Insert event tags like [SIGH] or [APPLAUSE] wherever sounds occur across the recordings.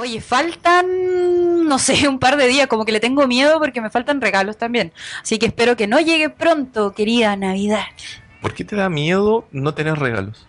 Oye, faltan, no sé, un par de días, como que le tengo miedo porque me faltan regalos también. Así que espero que no llegue pronto, querida Navidad. ¿Por qué te da miedo no tener regalos?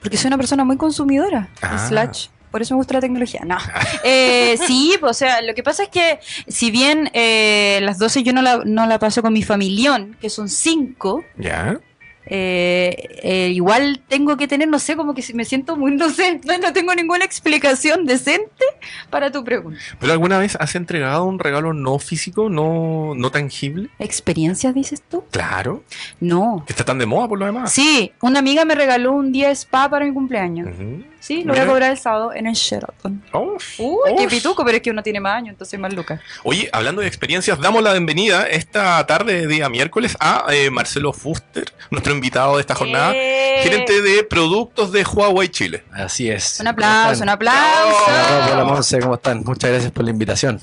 Porque soy una persona muy consumidora. Ah. Slash. Por eso me gusta la tecnología. No. [LAUGHS] Eh, sí, pues, o sea, lo que pasa es que si bien eh, las 12 yo no la, no la paso con mi familión, que son 5, ¿Ya? Eh, eh, igual tengo que tener, no sé, como que me siento muy, no sé, [LAUGHS] no, no tengo ninguna explicación decente para tu pregunta. ¿Pero alguna vez has entregado un regalo no físico, no, no tangible? ¿Experiencias dices tú? Claro. No. Que está tan de moda por lo demás. Sí, una amiga me regaló un día spa para mi cumpleaños. Ujú. Sí, lo voy a cobrar el sábado en el Sheraton. Uf, Uy, qué uf. pituco, pero es que uno tiene más años, entonces más lucas. Oye, hablando de experiencias, damos la bienvenida esta tarde, día miércoles, a eh, Marcelo Fuster, nuestro invitado de esta jornada, Eh. gerente de productos de Huawei Chile. Así es. Un aplauso, un aplauso. hola, Monse, ¿cómo están? Muchas gracias por la invitación.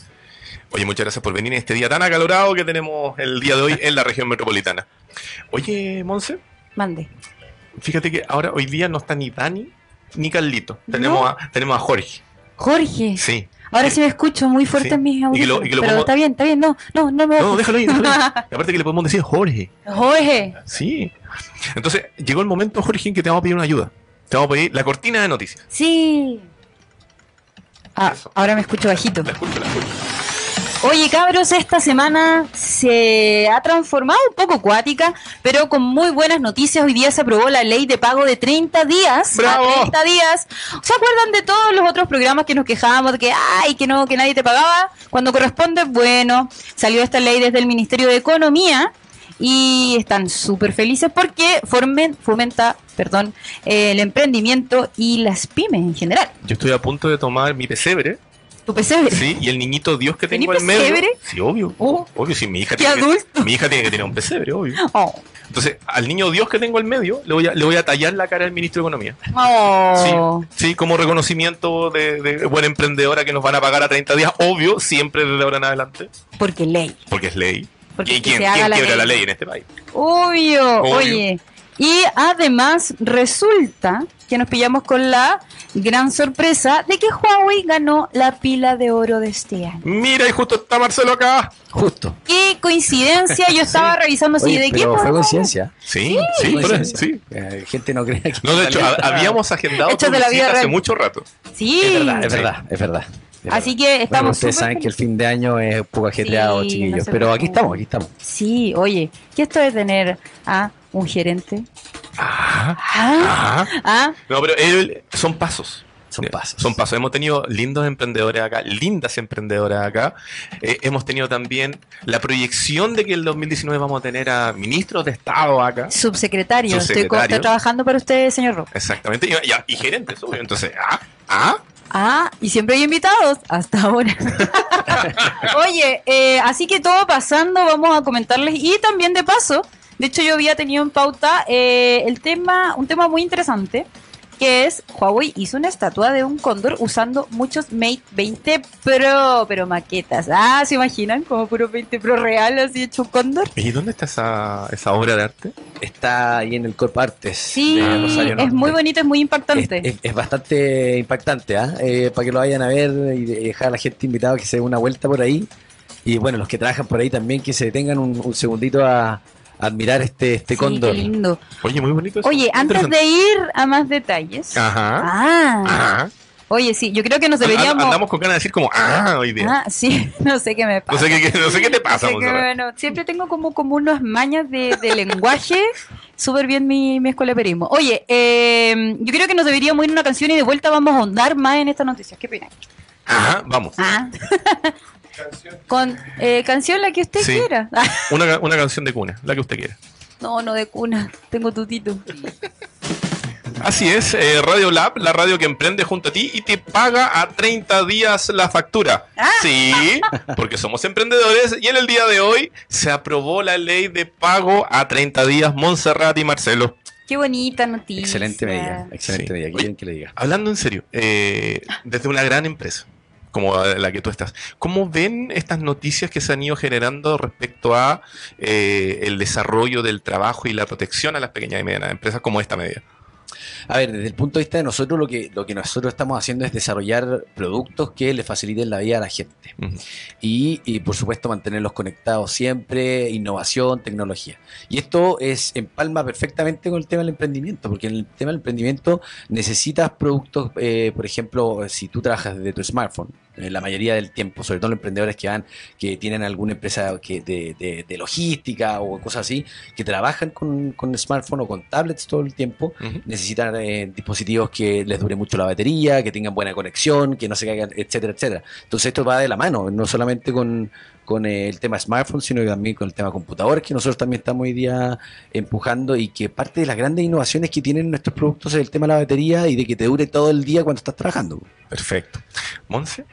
Oye, muchas gracias por venir en este día tan acalorado que tenemos el día de hoy en la región metropolitana. Oye, Monse, Mande. fíjate que ahora hoy día no está ni Dani ni Carlito. Tenemos, No. a, tenemos a Jorge. Jorge. Sí. Ahora sí me escucho muy fuerte Sí. en mis audífonos. pero está bien, está bien. No, no, no me No, déjalo ahí, déjalo ahí. [LAUGHS] Aparte que le podemos decir Jorge. Jorge. Sí. Entonces, llegó el momento, Jorge, en que te vamos a pedir una ayuda. Te vamos a pedir la cortina de noticias. Sí. Ah, Eso. ahora me escucho bajito. La escucho, la escucho. Oye, cabros, esta semana se ha transformado un poco cuática, pero con muy buenas noticias. Hoy día se aprobó la ley de pago de 30 días. ¡Bravo! A 30 días. ¿Se acuerdan de todos los otros programas que nos quejábamos de que, ay, que no, que nadie te pagaba? Cuando corresponde, bueno, salió esta ley desde el Ministerio de Economía y están súper felices porque formen, fomenta, perdón, el emprendimiento y las pymes en general. Yo estoy a punto de tomar mi pesebre, Tu pesebre. sí, y el niñito Dios que ¿Tení tengo en medio. pesebre? Sí, obvio. Oh. Obvio, sí, mi hija, ¡Qué tiene que, adulto! mi hija tiene que tener un pesebre, obvio. Oh. Entonces, al niño Dios que tengo en medio, le voy a, le voy a tallar la cara al ministro de Economía. Oh. Sí, sí, como reconocimiento de, de buena emprendedora que nos van a pagar a 30 días, obvio, siempre desde ahora en adelante, Porque ley. porque es ley. Porque ¿Y que quién, quién la quiebra ley. la ley en este país? Obvio, Obvio. oye. Y además resulta que nos pillamos con la gran sorpresa de que Huawei ganó la pila de oro de este año. Mira, y justo está Marcelo acá. Justo. Qué coincidencia, yo estaba revisando así Oye, de qué fue coincidencia. Sí, sí, coincidencia. sí. Eh, gente no crea que... No, de hecho, ha- habíamos agendado Hechos de la visita vida hace real. mucho rato. Sí. Es verdad, es verdad, es verdad. Así que Bueno, estamos ustedes súper saben que el fin de año es un poco ajetreado, Sí, chiquillos. no pero aquí estamos, aquí estamos. Sí, oye, ¿qué esto de tener a un gerente? Ajá. Ah, Ajá. ah, No, pero él- son pasos. Son pasos. Son pasos. Hemos tenido lindos emprendedores acá, lindas emprendedoras acá. Eh, hemos tenido también la proyección de que el 2019 vamos a tener a ministros de Estado acá. subsecretario. Estoy, co- Subsecretario. estoy trabajando para usted, señor Rock. Exactamente. Y, y- y gerentes, obvio. Entonces, ah, ah. Ah, y siempre hay invitados, hasta ahora. [LAUGHS] Oye, eh, así que todo pasando, vamos a comentarles. Y también de paso, de hecho yo había tenido en pauta eh, el tema, un tema muy interesante, que es Huawei hizo una estatua de un cóndor usando muchos Mate 20 Pro, pero maquetas. Ah, ¿se imaginan? Como puro 20 Pro real, así hecho un cóndor. ¿Y dónde está esa, esa obra de arte? Está ahí en el Corp Artes. Sí, es muy bonito, es muy impactante. Es, es- es bastante impactante, ¿ah? Eh, para que lo vayan a ver y de- dejar a la gente invitada que se dé una vuelta por ahí. Y bueno, los que trabajan por ahí también que se detengan un, un segundito a admirar este, este Sí, cóndor. qué lindo. Oye, muy bonito eso. Oye, antes de ir a más detalles. Ajá. Ah, Ajá. oye, sí, yo creo que nos deberíamos. Andamos con ganas de decir como, ah, hoy día. Ah, sí, [LAUGHS] no sé qué me No pasa. sé qué, qué- no sé qué te pasa, No sé bueno, siempre tengo como, como unas mañas de, de lenguaje. Súper bien mi, mi escuela de periodismo. Oye, eh, yo creo que nos deberíamos ir a una canción y de vuelta vamos a ahondar más en estas noticias. ¿Qué opinas? Ajá, vamos. Ah. [LAUGHS] Con eh, canción la que usted Sí. quiera. [LAUGHS] Una, una canción de cuna, la que usted quiera. no, no de cuna. Tengo tutito. Así es, eh, Radio Lab, la radio que emprende junto a ti y te paga a 30 días la factura. Ah. Sí, porque somos emprendedores y en el día de hoy se aprobó la ley de pago a 30 días Montserrat y Marcelo. Qué bonita noticia. Excelente medida, excelente Sí. medida. ¿Qué Oye, quieren que le diga? Hablando en serio, eh, desde una gran empresa como la que tú estás, ¿cómo ven estas noticias que se han ido generando respecto a eh, el desarrollo del trabajo y la protección a las pequeñas y medianas empresas como esta medida? A ver, desde el punto de vista de nosotros, lo que, lo que nosotros estamos haciendo es desarrollar productos que le faciliten la vida a la gente. Y, y, por supuesto, mantenerlos conectados siempre, innovación, tecnología. Y esto es empalma perfectamente con el tema del emprendimiento, porque en el tema del emprendimiento necesitas productos, eh, por ejemplo, si tú trabajas desde tu smartphone, la mayoría del tiempo, sobre todo los emprendedores que van, que tienen alguna empresa que de, de- de logística o cosas así, que trabajan con, con smartphone o con tablets todo el tiempo, necesitan eh, dispositivos que les dure mucho la batería, que tengan buena conexión, que no se caigan, etcétera, etcétera. Entonces esto va de la mano, no solamente con, con eh, el tema smartphone, sino también con el tema computadores, que nosotros también estamos hoy día empujando y que parte de las grandes innovaciones que tienen nuestros productos es el tema de la batería y de que te dure todo el día cuando estás trabajando. Perfecto. Monse,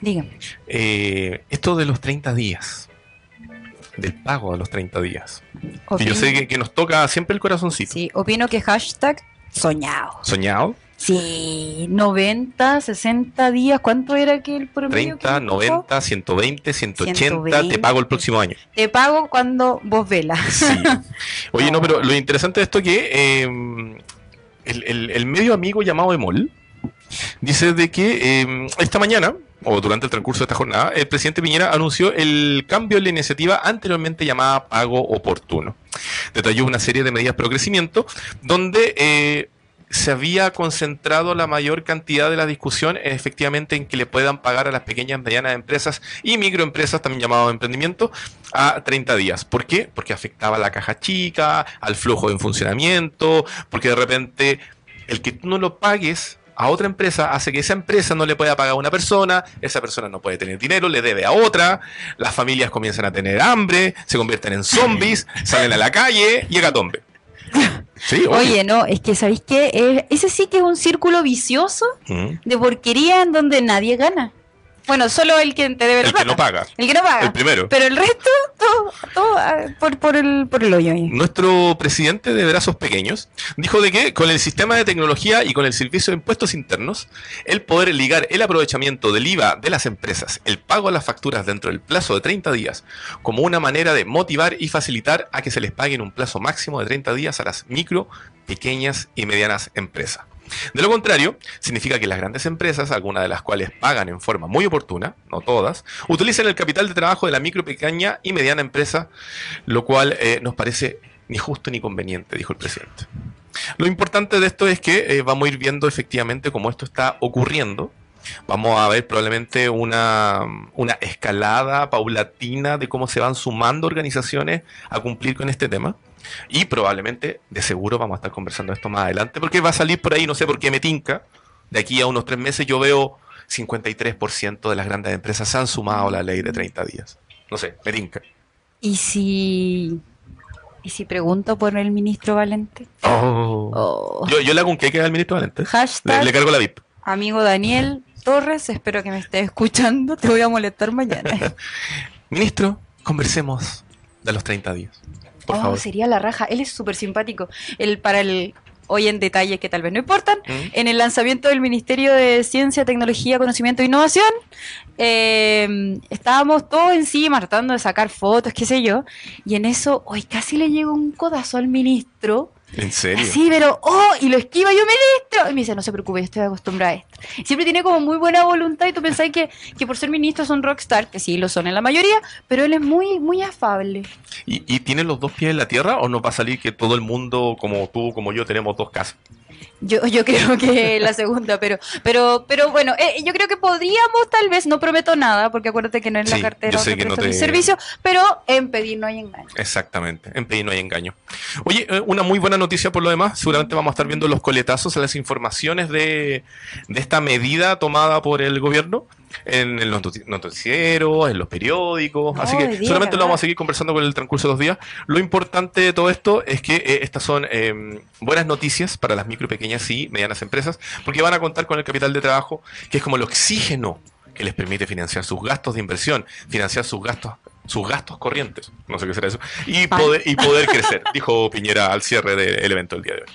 Dígame. eh, esto de los 30 días, del pago de los 30 días. Yo sé que, que nos toca siempre el corazoncito. Sí, opino que hashtag soñado. Soñado, Sí, 90, 60 días. ¿Cuánto era que el promedio? 30, que nos tocó? 90, 120, 180, 120. te pago el próximo año. Te pago cuando vos velas. Sí. [LAUGHS] Oye, no, No. pero lo interesante de esto es que eh, el, el- el medio amigo llamado Emol dice de que eh, esta mañana, o durante el transcurso de esta jornada, el presidente Piñera anunció el cambio en la iniciativa anteriormente llamada Pago Oportuno. Detalló una serie de medidas pro crecimiento donde eh, se había concentrado la mayor cantidad de la discusión en, efectivamente en que le puedan pagar a las pequeñas, medianas empresas y microempresas, también llamado emprendimiento, a 30 días. ¿Por qué? Porque afectaba a la caja chica, al flujo en funcionamiento, porque de repente el que tú no lo pagues a otra empresa hace que esa empresa no le pueda pagar a una persona, esa persona no puede tener dinero, le debe a otra, las familias comienzan a tener hambre, se convierten en zombies, salen a la calle y hecatombe. [LAUGHS] Sí, Oye, no, es que ¿sabéis qué? Eh, ese sí que es un círculo vicioso Mm. de porquería en donde nadie gana. Bueno, solo el que te debe El que no paga. El que no paga. El primero. Pero el resto, todo, todo ah, por, por, el, por el hoyo ahí. Nuestro presidente de brazos pequeños dijo de que con el sistema de tecnología y con el servicio de impuestos internos, el poder ligar el aprovechamiento del IVA de las empresas, el pago de las facturas dentro del plazo de 30 días, como una manera de motivar y facilitar a que se les pague en un plazo máximo de 30 días a las micro, pequeñas y medianas empresas. De lo contrario, significa que las grandes empresas, algunas de las cuales pagan en forma muy oportuna, no todas, utilizan el capital de trabajo de la micro, pequeña y mediana empresa, lo cual eh, nos parece ni justo ni conveniente, dijo el presidente. Lo importante de esto es que eh, vamos a ir viendo efectivamente cómo esto está ocurriendo. Vamos a ver probablemente una, una escalada paulatina de cómo se van sumando organizaciones a cumplir con este tema. Y probablemente, de seguro, vamos a estar conversando esto más adelante, porque va a salir por ahí, no sé por qué me tinca. De aquí a unos tres meses yo veo 53% de las grandes empresas han sumado la ley de 30 días. No sé, me tinca. ¿Y si, ¿Y si pregunto por el ministro Valente? Oh. Oh. Yo, yo le hago un queque al ministro Valente. Le, Hashtag le cargo la VIP. amigo Daniel Torres, espero que me estés escuchando. Te voy a molestar mañana. [LAUGHS] Ministro, conversemos de los 30 días. Por oh, favor. sería la raja. Él es súper simpático. El, para el hoy en detalle que tal vez no importan. ¿Mm? En el lanzamiento del Ministerio de Ciencia, Tecnología, Conocimiento e Innovación, eh, estábamos todos encima tratando de sacar fotos, qué sé yo, y en eso, hoy casi le llegó un codazo al ministro, ¿En serio? así, pero, oh, y lo esquiva yo, ministro, y me dice, no se preocupe, yo estoy acostumbrada a esto. Siempre tiene como muy buena voluntad y tú pensás que, que por ser ministro son rockstar, que sí, lo son en la mayoría, pero él es muy, muy afable. ¿Y, ¿Y tiene los dos pies en la tierra o nos va a salir que todo el mundo, como tú, como yo, tenemos dos casas? Yo, yo creo que [LAUGHS] la segunda, pero, pero, pero bueno, eh, yo creo que podríamos, tal vez, no prometo nada, porque acuérdate que no es la Sí, cartera que no te- servicio, pero en pedir no hay engaño. Exactamente, en pedir no hay engaño. Oye, eh, una muy buena noticia por lo demás, seguramente vamos a estar viendo los coletazos a las informaciones de, de esta medida tomada por el gobierno en, en los noti- noticieros, en los periódicos, No, así hoy que día, solamente lo vamos a seguir conversando con el transcurso de los días. Lo importante de todo esto es que eh, estas son eh, buenas noticias para las micro, pequeñas y medianas empresas, porque van a contar con el capital de trabajo, que es como el oxígeno que les permite financiar sus gastos de inversión, financiar sus gastos sus gastos corrientes, no sé qué será eso, y Pan. poder, y poder crecer, dijo Piñera al cierre del evento del día de hoy.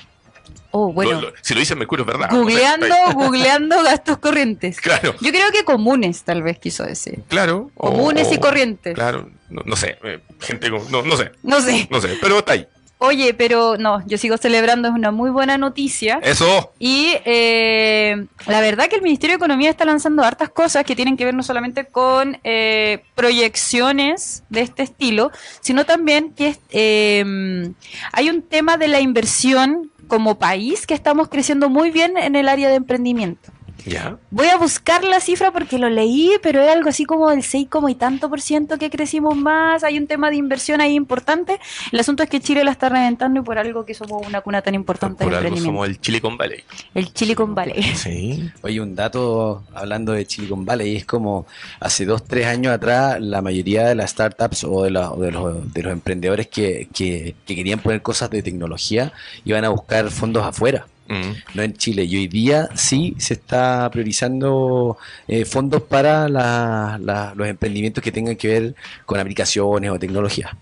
Oh, bueno, Lo- lo- si lo dice Mercurio es verdad. no sé, googleando, [LAUGHS] googleando gastos corrientes. Claro, Yo creo que comunes, tal vez quiso decir. claro. o- Comunes y corrientes. Claro, no, no sé, eh, gente con- no, no sé, No sé. no sé, pero está ahí. Oye, pero no, yo sigo celebrando, es una muy buena noticia. Eso. Y eh, la verdad que el Ministerio de Economía está lanzando hartas cosas que tienen que ver no solamente con eh, proyecciones de este estilo, sino también que eh, hay un tema de la inversión como país que estamos creciendo muy bien en el área de emprendimiento. Ya. Voy a buscar la cifra porque lo leí, pero era algo así como del 6 como y tanto por ciento que crecimos más. Hay un tema de inversión ahí importante. El asunto es que Chile la está reventando y por algo que somos una cuna tan importante Por de algo somos el Silicon Valley. El Silicon Valley. Sí. Oye, un dato hablando de Silicon Valley, es como hace dos, tres años atrás, la mayoría de las startups o de, la- o de los, de los emprendedores que, que- que querían poner cosas de tecnología iban a buscar fondos afuera, Mm. no en Chile. Y hoy día sí se está priorizando eh, fondos para la- la- los emprendimientos que tengan que ver con aplicaciones o tecnología.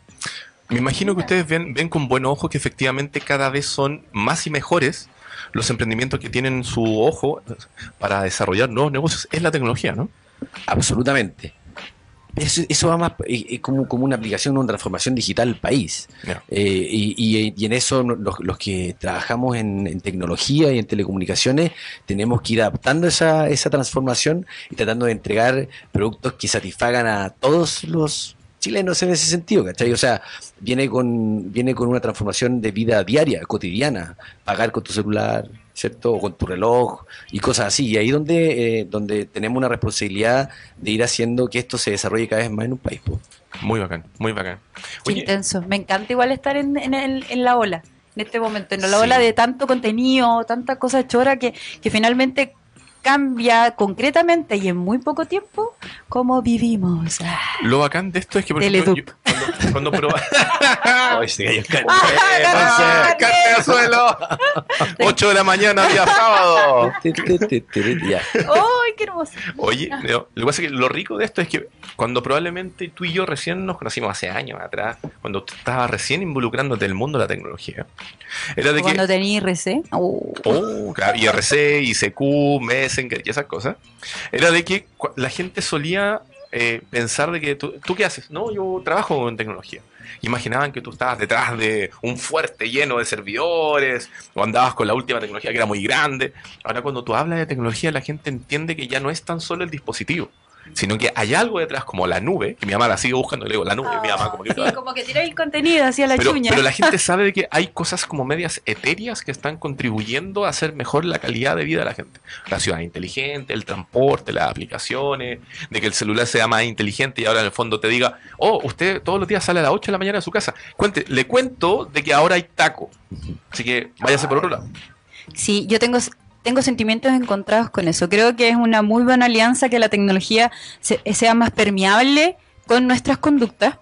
Me imagino que ustedes ven, ven con buen ojo que efectivamente cada vez son más y mejores los emprendimientos que tienen su ojo para desarrollar nuevos negocios. Es la tecnología, ¿no? Absolutamente. Eso, eso va más eh, eh, como, como una aplicación, una transformación digital del país. Ya. Eh, y, y- y en eso los, los que trabajamos en, en tecnología y en telecomunicaciones tenemos que ir adaptando esa, esa transformación y tratando de entregar productos que satisfagan a todos los chilenos en ese sentido, ¿cachai? O sea, viene con, viene con una transformación de vida diaria, cotidiana, pagar con tu celular, ¿cierto? O con tu reloj y cosas así. Y ahí donde, eh, donde tenemos una responsabilidad de ir haciendo que esto se desarrolle cada vez más en un país. po. Muy bacán, muy bacán. Qué Oye, intenso. Me encanta igual estar en, en, el- en la ola, en este momento, en la Sí. ola de tanto contenido, tanta cosa chora que, que finalmente cambia concretamente y en muy poco tiempo cómo vivimos. Lo bacán de esto es que, por ejemplo, yo- cuando, cuando proba- [LAUGHS] Ay. Ah, suelo. 8 de la mañana, día [LAUGHS] sábado. ¡Ay, qué hermoso! Oye, lo que pasa es que lo rico de esto es que cuando probablemente tú y yo recién nos conocimos hace años atrás, cuando tú estabas recién involucrándote en el mundo de la tecnología, era de Cuando que. tenía IRC. oh. Oh, claro, IRC, ICQ, Y esas cosas. Era de que la gente solía eh, pensar de que tú, ¿tú qué haces? No, yo trabajo en tecnología. Imaginaban que tú estabas detrás de un fuerte lleno de servidores o andabas con la última tecnología que era muy grande. Ahora cuando tú hablas de tecnología la gente entiende que ya no es tan solo el dispositivo, sino que hay algo detrás como la nube, que mi mamá la sigue buscando y le digo la nube, y mi mamá como que... [LAUGHS] Sí, como que tiráis el contenido hacia la Pero, chuña. pero la gente [LAUGHS] sabe de que hay cosas como medias etéreas que están contribuyendo a hacer mejor la calidad de vida de la gente. La ciudad inteligente, el transporte, las aplicaciones, de que el celular sea más inteligente y ahora en el fondo te diga, oh, usted todos los días sale a las 8 de la mañana de su casa. Cuente, le cuento de que ahora hay taco. Así que váyase por otro lado. Sí, yo tengo, tengo sentimientos encontrados con eso. Creo que es una muy buena alianza que la tecnología se- sea más permeable con nuestras conductas,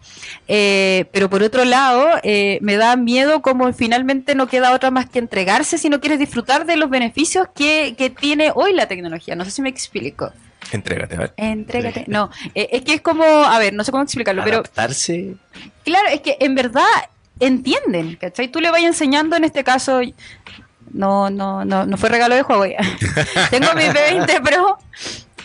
Eh, pero por otro lado eh, me da miedo como finalmente no queda otra más que entregarse si no quieres disfrutar de los beneficios que, que tiene hoy la tecnología. No sé si me explico. Entrégate, a ver. Entrégate. No, eh, es que es como, a ver, no sé cómo explicarlo, pero Adaptarse. Claro, es que en verdad entienden, ¿cachai? Tú le vas enseñando en este caso, no, no, no, no fue regalo de Huawei. [LAUGHS] Tengo mi P20 Pro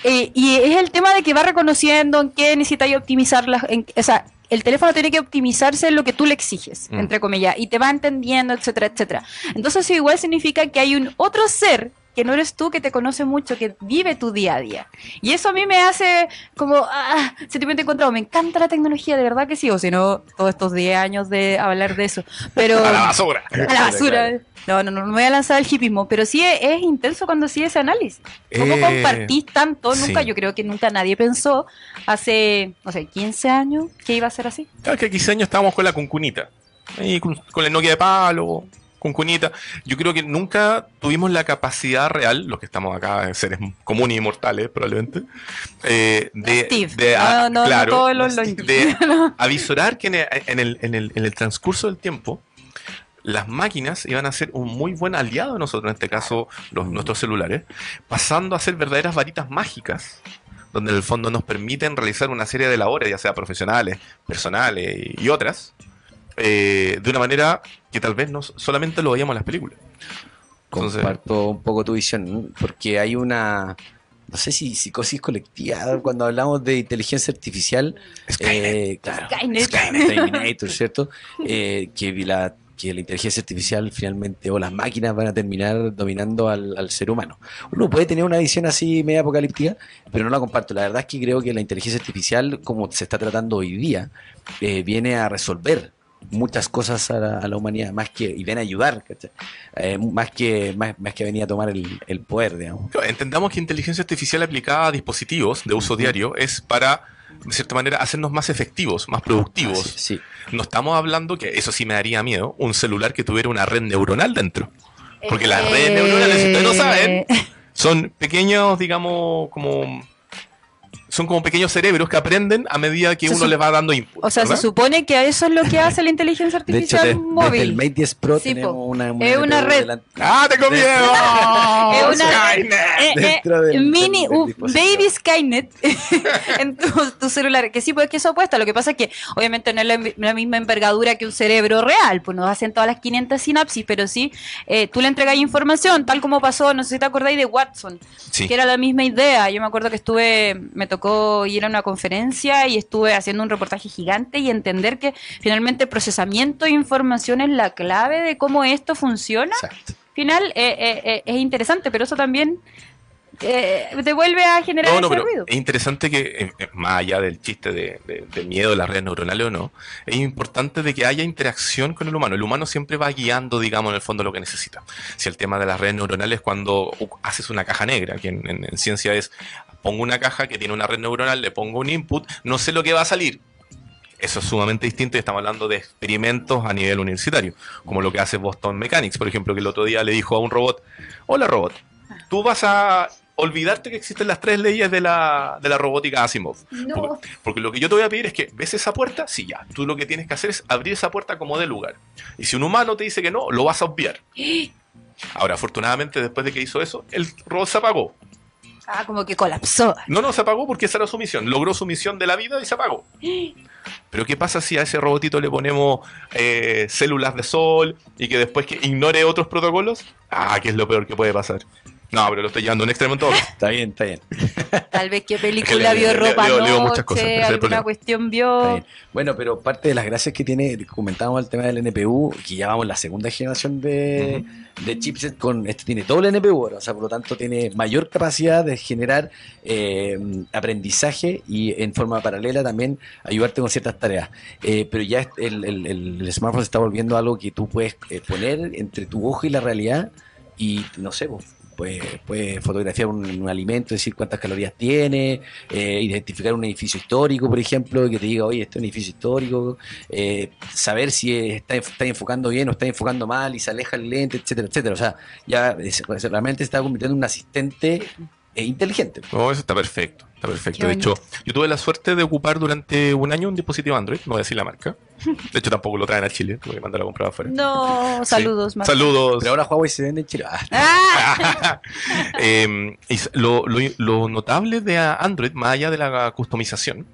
eh, y es el tema de que va reconociendo en qué necesitáis optimizar las, en- o sea, el teléfono tiene que optimizarse en lo que tú le exiges, Mm. entre comillas, y te va entendiendo, etcétera, etcétera. Entonces eso igual significa que hay un otro ser que no eres tú, que te conoce mucho, que vive tu día a día. Y eso a mí me hace como ah, sentimiento encontrado. Me encanta la tecnología, de verdad que sí, o si no, todos estos 10 años de hablar de eso. Pero [LAUGHS] A la basura. [LAUGHS] a la basura. No, no, no, no me voy a lanzar al hipismo, pero sí es, es intenso cuando sigue ese análisis. ¿Cómo Eh, compartís tanto? Nunca, sí. yo creo que nunca nadie pensó hace, no sé, 15 años que iba a ser así. Claro que 15 años estábamos con la cuncunita. Ahí con, con el Nokia de palo, cuncunita. Yo creo que nunca tuvimos la capacidad real, los que estamos acá, seres comunes y mortales probablemente, eh, de, Steve. de- No, no, no claro, todos los- los- [LAUGHS] de [LAUGHS] [LAUGHS] avisorar que en el, en el- en el- en el transcurso del tiempo las máquinas iban a ser un muy buen aliado de nosotros, en este caso los, nuestros celulares, pasando a ser verdaderas varitas mágicas, donde en el fondo nos permiten realizar una serie de labores, ya sea profesionales, personales y otras, eh, de una manera que tal vez no solamente lo veíamos en las películas. Entonces- Comparto un poco tu visión, porque hay una, no sé si psicosis colectiva cuando hablamos de inteligencia artificial. Skynet. eh, claro, Skynet. Skynet, [LAUGHS] Terminator, ¿cierto? Eh, que la que la inteligencia artificial finalmente o las máquinas van a terminar dominando al, al ser humano. Uno puede tener una visión así media apocalíptica, pero no la comparto. La verdad es que creo que la inteligencia artificial, como se está tratando hoy día, eh, viene a resolver muchas cosas a la, a la humanidad, más que, y viene a ayudar, ¿cachai? Eh, más que más, más que venir a tomar el, el poder, digamos. Entendamos que inteligencia artificial aplicada a dispositivos de uso diario es para, de cierta manera, hacernos más efectivos, más productivos. Así- sí. No estamos hablando, que eso sí me daría miedo, un celular que tuviera una red neuronal dentro. Porque las redes neuronales, si ustedes no saben, Eh, son pequeños, digamos, como... Son como pequeños cerebros que aprenden a medida que Se uno les va dando input. O sea, se supone que eso es lo que hace la inteligencia De hecho, artificial de- móvil. desde el Mate 10 Pro Sí, tenemos po. una, Es una red. delante. ¡Ah, tengo [LAUGHS] miedo! Es una- Skynet. Eh, eh, del- mini del- baby Skynet [LAUGHS] en tu, tu celular. Que sí, pues es que eso apuesta. Lo que pasa es que obviamente no es la, la misma envergadura que un cerebro real, pues no hacen todas las 500 sinapsis, pero sí, eh, tú le entregas información, tal como pasó, no sé si te acordáis de Watson, Sí. que era la misma idea. Yo me acuerdo que estuve, me tocó ir a una conferencia y estuve haciendo un reportaje gigante y entender que finalmente el procesamiento de información es la clave de cómo esto funciona Exacto. final eh, eh, eh, es interesante, pero eso también eh, te vuelve a generar No, no, ese pero ruido. es interesante que, más allá del chiste de, de- miedo de las redes neuronales o no, es importante de que haya interacción con el humano. El humano siempre va guiando, digamos, en el fondo lo que necesita. Si el tema de las redes neuronales, cuando uh, haces una caja negra, que en, en- en ciencia es, pongo una caja que tiene una red neuronal, le pongo un input, no sé lo que va a salir. Eso es sumamente distinto y estamos hablando de experimentos a nivel universitario, como lo que hace Boston Mechanics, por ejemplo, que el otro día le dijo a un robot, hola robot, tú vas a olvidarte que existen las tres leyes de la, de la robótica Asimov. No. Porque, porque lo que yo te voy a pedir es que, ¿ves esa puerta? Sí, ya. Tú lo que tienes que hacer es abrir esa puerta como de lugar. Y si un humano te dice que no, lo vas a obviar. [GASPS] Ahora, afortunadamente, después de que hizo eso, el robot se apagó. Ah, como que colapsó. No, no, se apagó porque esa era su misión. Logró su misión de la vida y se apagó. Pero ¿qué pasa si a ese robotito le ponemos eh, células de sol y que después que ignore otros protocolos? Ah, ¿qué es lo peor que puede pasar? No, pero lo estoy llevando a un extremo en todo. [LAUGHS] Está bien, está bien. Tal vez qué [LAUGHS] Es que película le- vio le- ropa leo- leo noche, muchas cosas, alguna cuestión vio. Bueno, pero parte de las gracias que tiene, comentábamos el tema del NPU, que ya vamos la segunda generación de, de chipset con, este tiene doble NPU ahora, o sea, por lo tanto tiene mayor capacidad de generar eh, aprendizaje y en forma paralela también ayudarte con ciertas tareas. Eh, pero ya el, el- el- el smartphone se está volviendo algo que tú puedes eh, poner entre tu ojo y la realidad y no sé, pues, puedes fotografiar un, un alimento, decir cuántas calorías tiene, eh, identificar un edificio histórico, por ejemplo, que te diga, oye, este es un edificio histórico, eh, saber si está, está enfocando bien o está enfocando mal y se aleja el lente, etcétera, etcétera. O sea, ya es- pues, realmente se está convirtiendo en un asistente eh, inteligente. No, eso está perfecto. Está perfecto. Qué De hecho, yo tuve la suerte de ocupar durante un año un dispositivo Android, no voy a decir la marca. De hecho, tampoco lo traen a Chile, tuve que mandarlo a comprar afuera. No, Sí. saludos, Marco. Saludos. Pero ahora Huawei se vende en Chile. Ah, [LAUGHS] Eh, lo, lo- lo notable de Android, más allá de la customización,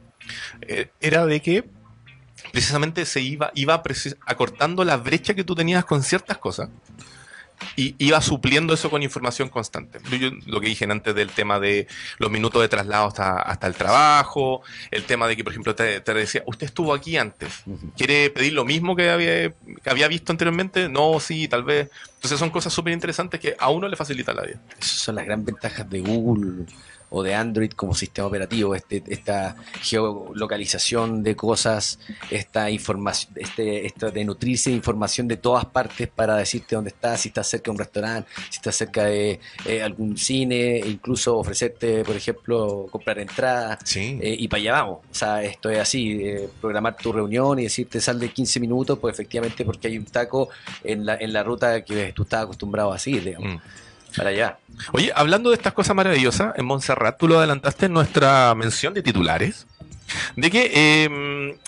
eh, era de que precisamente se iba, iba acortando la brecha que tú tenías con ciertas cosas y iba supliendo eso con información constante. Yo- lo que dije antes del tema de los minutos de traslado hasta, hasta el trabajo, el tema de que, por ejemplo, te, te decía, usted estuvo aquí antes. ¿quiere pedir lo mismo que había, que había visto anteriormente? No, sí, tal vez. Entonces son cosas súper interesantes que a uno le facilitan la vida. Esas son las gran ventajas de Google o de Android como sistema operativo, este, esta geolocalización de cosas, esta información, este, esto de nutrirse de información de todas partes para decirte dónde estás, si estás cerca de un restaurante, si estás cerca de eh, algún cine, e incluso ofrecerte, por ejemplo, comprar entradas. Sí. eh, y para allá vamos. O sea, esto es así, eh, programar tu reunión y decirte sal de 15 minutos, pues efectivamente porque hay un taco en la, en la ruta que tú estás acostumbrado a seguir, digamos, Mm. para allá. Oye, hablando de estas cosas maravillosas, en Montserrat tú lo adelantaste en nuestra mención de titulares, de que eh,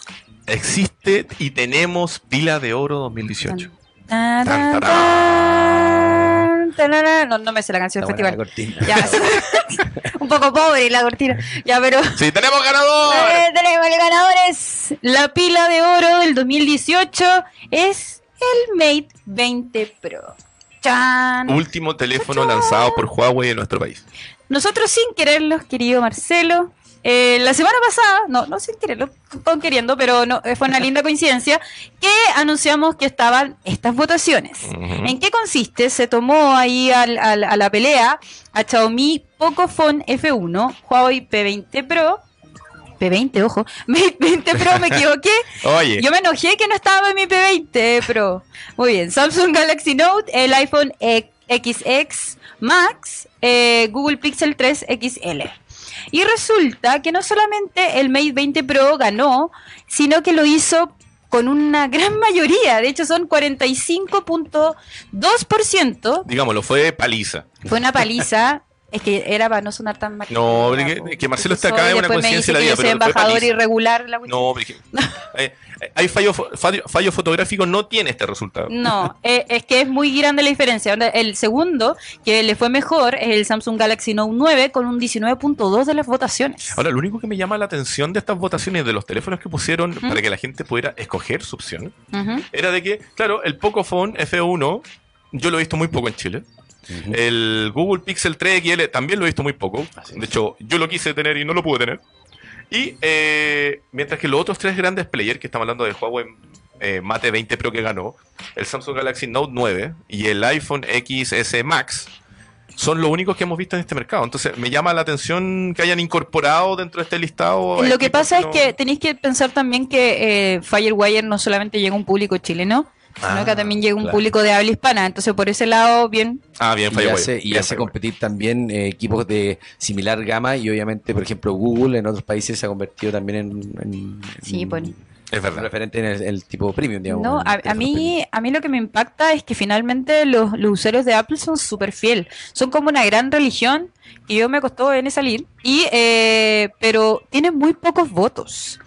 existe y tenemos pila de oro 2018. Tan, Tan, tan, tarán. tan, tararán. No, no me sé la canción del festival. la cortina. Ya, [LAUGHS] un poco pobre la cortina. Ya, pero ¡Sí, tenemos ganador! eh, tenemos el ganador es la pila de oro del 2018 es el Mate 20 Pro. Chan. Último teléfono lanzado por Huawei en nuestro país. Nosotros sin quererlos, querido Marcelo, eh, la semana pasada, no, no sin quererlo, con queriendo, pero no, eh, fue una linda coincidencia, que anunciamos que estaban estas votaciones. ¿En qué consiste? Se tomó ahí al- al- a la pelea a Xiaomi Pocophone F1, Huawei P20 Pro, P20, ojo, Mate 20 Pro, me equivoqué. [LAUGHS] Oye, Yo me enojé que no estaba en mi P20 Pro. Muy bien, Samsung Galaxy Note, el iPhone XX Max, eh, Google Pixel 3 XL. Y resulta que no solamente el Mate 20 Pro ganó, sino que lo hizo con una gran mayoría. De hecho, son 45.2%. digámoslo, fue paliza. Fue una paliza. [LAUGHS] Es que era para no sonar tan marketing, No, que- Marcelo está acá es una conciencia de la vida, pero embajador irregular. la. No, porque eh, hay fallo, fo- fallo, fallo fotográfico, no tiene este resultado. No, eh, es que es muy grande la diferencia. El segundo, que le fue mejor, es el Samsung Galaxy Note 9 con un 19.2 de las votaciones. Ahora, lo único que me llama la atención de estas votaciones de los teléfonos que pusieron para que la gente pudiera escoger su opción, era de que, claro, el Pocophone F1, yo lo he visto muy poco en Chile. Ujú. El Google Pixel 3 XL también lo he visto muy poco. Así es. De hecho, yo lo quise tener y no lo pude tener. Y eh, mientras que los otros tres grandes players, que estamos hablando de Huawei eh, Mate 20 Pro que ganó, el Samsung Galaxy Note 9 y el iPhone XS Max, son los únicos que hemos visto en este mercado. Entonces, me llama la atención que hayan incorporado dentro de este listado. Lo que pasa es que tenéis que pensar también que eh, Firewire no solamente llega a un público chileno, Ah, que también llega un claro. público de habla hispana. Entonces, por ese lado, bien. Ah, bien, y Firewire. hace, y bien, hace competir también eh, equipos de similar gama y obviamente, por ejemplo, Google en otros países se ha convertido también en, en- Sí, pues. Es verdad. referente en el, el tipo premium, digamos. No, a, a teléfonos premium. mí, a mí lo que me impacta es que finalmente los, los usuarios de Apple son súper fiel. Son como una gran religión que yo me costó en salir, y, eh, pero tienen muy pocos votos.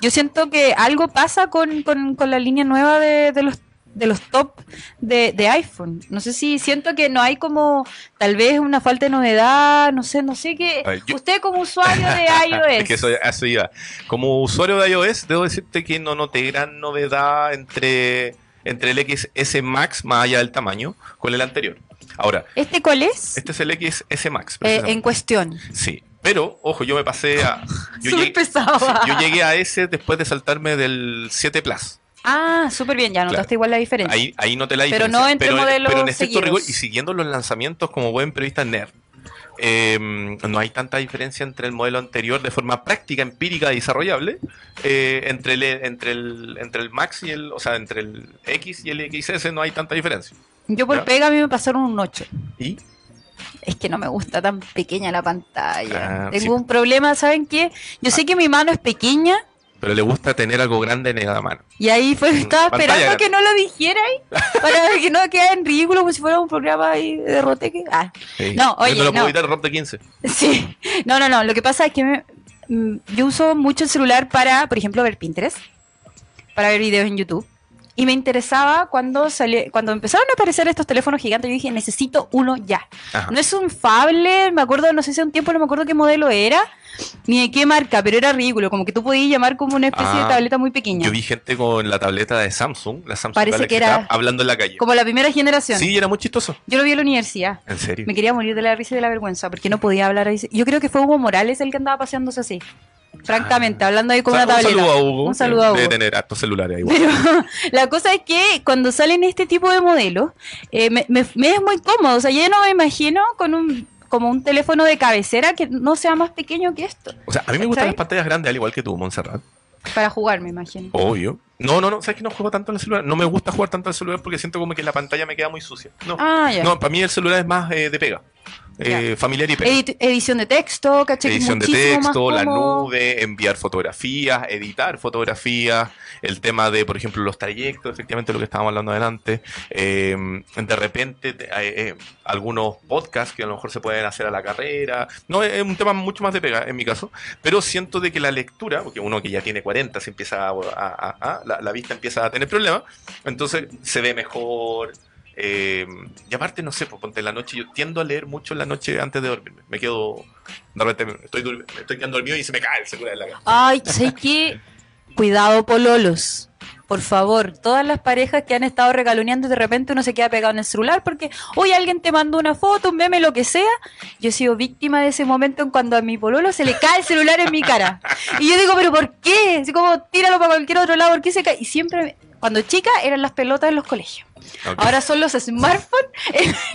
Yo siento que algo pasa con, con- con la línea nueva de, de los de los top de, de iPhone. No sé si siento que no hay como tal vez una falta de novedad, no sé, no sé qué. Yo- Usted como usuario de [LAUGHS] iOS. Es que eso, eso iba. Como usuario de iOS, debo decirte que no noté gran novedad entre, entre el XS Max, más allá del tamaño, con el anterior. Ahora, ¿Este cuál es? este es el XS Max. Eh, en cuestión. Sí, pero, ojo, yo me pasé a... [LAUGHS] Yo llegué, yo llegué a ese después de saltarme del 7 Plus. Ah, súper bien, ya notaste igual la diferencia. Ahí, ahí noté la Pero diferencia. no entre modelos pero en seguidos. rigor y siguiendo los lanzamientos como buen periodista nerd, eh, no hay tanta diferencia entre el modelo anterior de forma práctica, empírica y desarrollable eh, entre, el, entre, el, entre el Max y el, o sea, entre el X y el XS no hay tanta diferencia. Yo por ¿Ya? pega a mí me pasaron un 8. ¿Y? Es que no me gusta tan pequeña la pantalla. Ah, Tengo sí. un problema, ¿saben qué? Yo sé que mi mano es pequeña Pero le gusta tener algo grande en la mano. y ahí fue, estaba Pantalla esperando grande. que no lo dijerais para que no quedara en ridículo como si fuera un programa ahí de roteque. Ah, Sí. No, Yo oye, no lo puedo no. evitar, ROP de 15. sí. No, no, no. Lo que pasa es que me- mm, yo uso mucho el celular para, por ejemplo, ver Pinterest, para ver videos en YouTube. Y me interesaba cuando salió, cuando empezaron a aparecer estos teléfonos gigantes, yo dije, necesito uno ya. Ajá. No es un Fable, me acuerdo, no sé si hace un tiempo no me acuerdo qué modelo era, ni de qué marca, pero era ridículo, como que tú podías llamar como una especie Ah, de tableta muy pequeña. Yo vi gente con la tableta de Samsung, la Samsung Parece que era- hablando en la calle. Como la primera generación. Sí, era muy chistoso. Yo lo vi en la universidad. En serio. Me quería morir de la risa y de la vergüenza, porque no podía hablar ahí. Yo creo que fue Hugo Morales el que andaba paseándose así. Francamente, Ah. hablando ahí con O sea, una tableta. Un saludo a Hugo. Un saludo a Debe Hugo. tener hartos celulares [LAUGHS] igual. Pero la cosa es que cuando salen este tipo de modelos, eh, me, me- me es muy cómodo. O sea, yo no me imagino con un como un teléfono de cabecera que no sea más pequeño que esto. O sea, a mí me gustan las pantallas grandes, al igual que tú, Montserrat. Para jugar, me imagino. Obvio. No, no, no. ¿Sabes que no juego tanto en el celular? No me gusta jugar tanto en el celular porque siento como que la pantalla me queda muy sucia. No. Ah. No, para mí el celular es más eh, de pega. Eh, familiar y pega. Edición de texto, es Edición de texto, la nube, enviar fotografías, editar fotografías, el tema de, por ejemplo, los trayectos, efectivamente lo que estábamos hablando adelante. Eh, de repente, te- eh, eh, algunos podcasts que a lo mejor se pueden hacer a la carrera. No, es un tema mucho más de pega en mi caso, pero siento de que la lectura, porque uno que ya tiene 40, se empieza a, a- a- a- la, vista empieza a tener problemas, entonces se ve mejor. Eh, y aparte, no sé, pues ponte en la noche, yo tiendo a leer mucho en la noche antes de dormirme. Me quedo, de me estoy, estoy quedando dormido y se me cae el celular en la cara. Ay, sé que. Cuidado, pololos. Por favor, todas las parejas que han estado regaloneando y de repente uno se queda pegado en el celular porque hoy alguien te mandó una foto, un meme, lo que sea. Yo he sido víctima de ese momento en cuando a mi pololo se le cae el celular en mi cara. Y yo digo, ¿pero por qué? Así como, tíralo para cualquier otro lado, ¿por qué se cae? Y siempre, cuando chica, eran las pelotas en los colegios. Ahora son los smartphones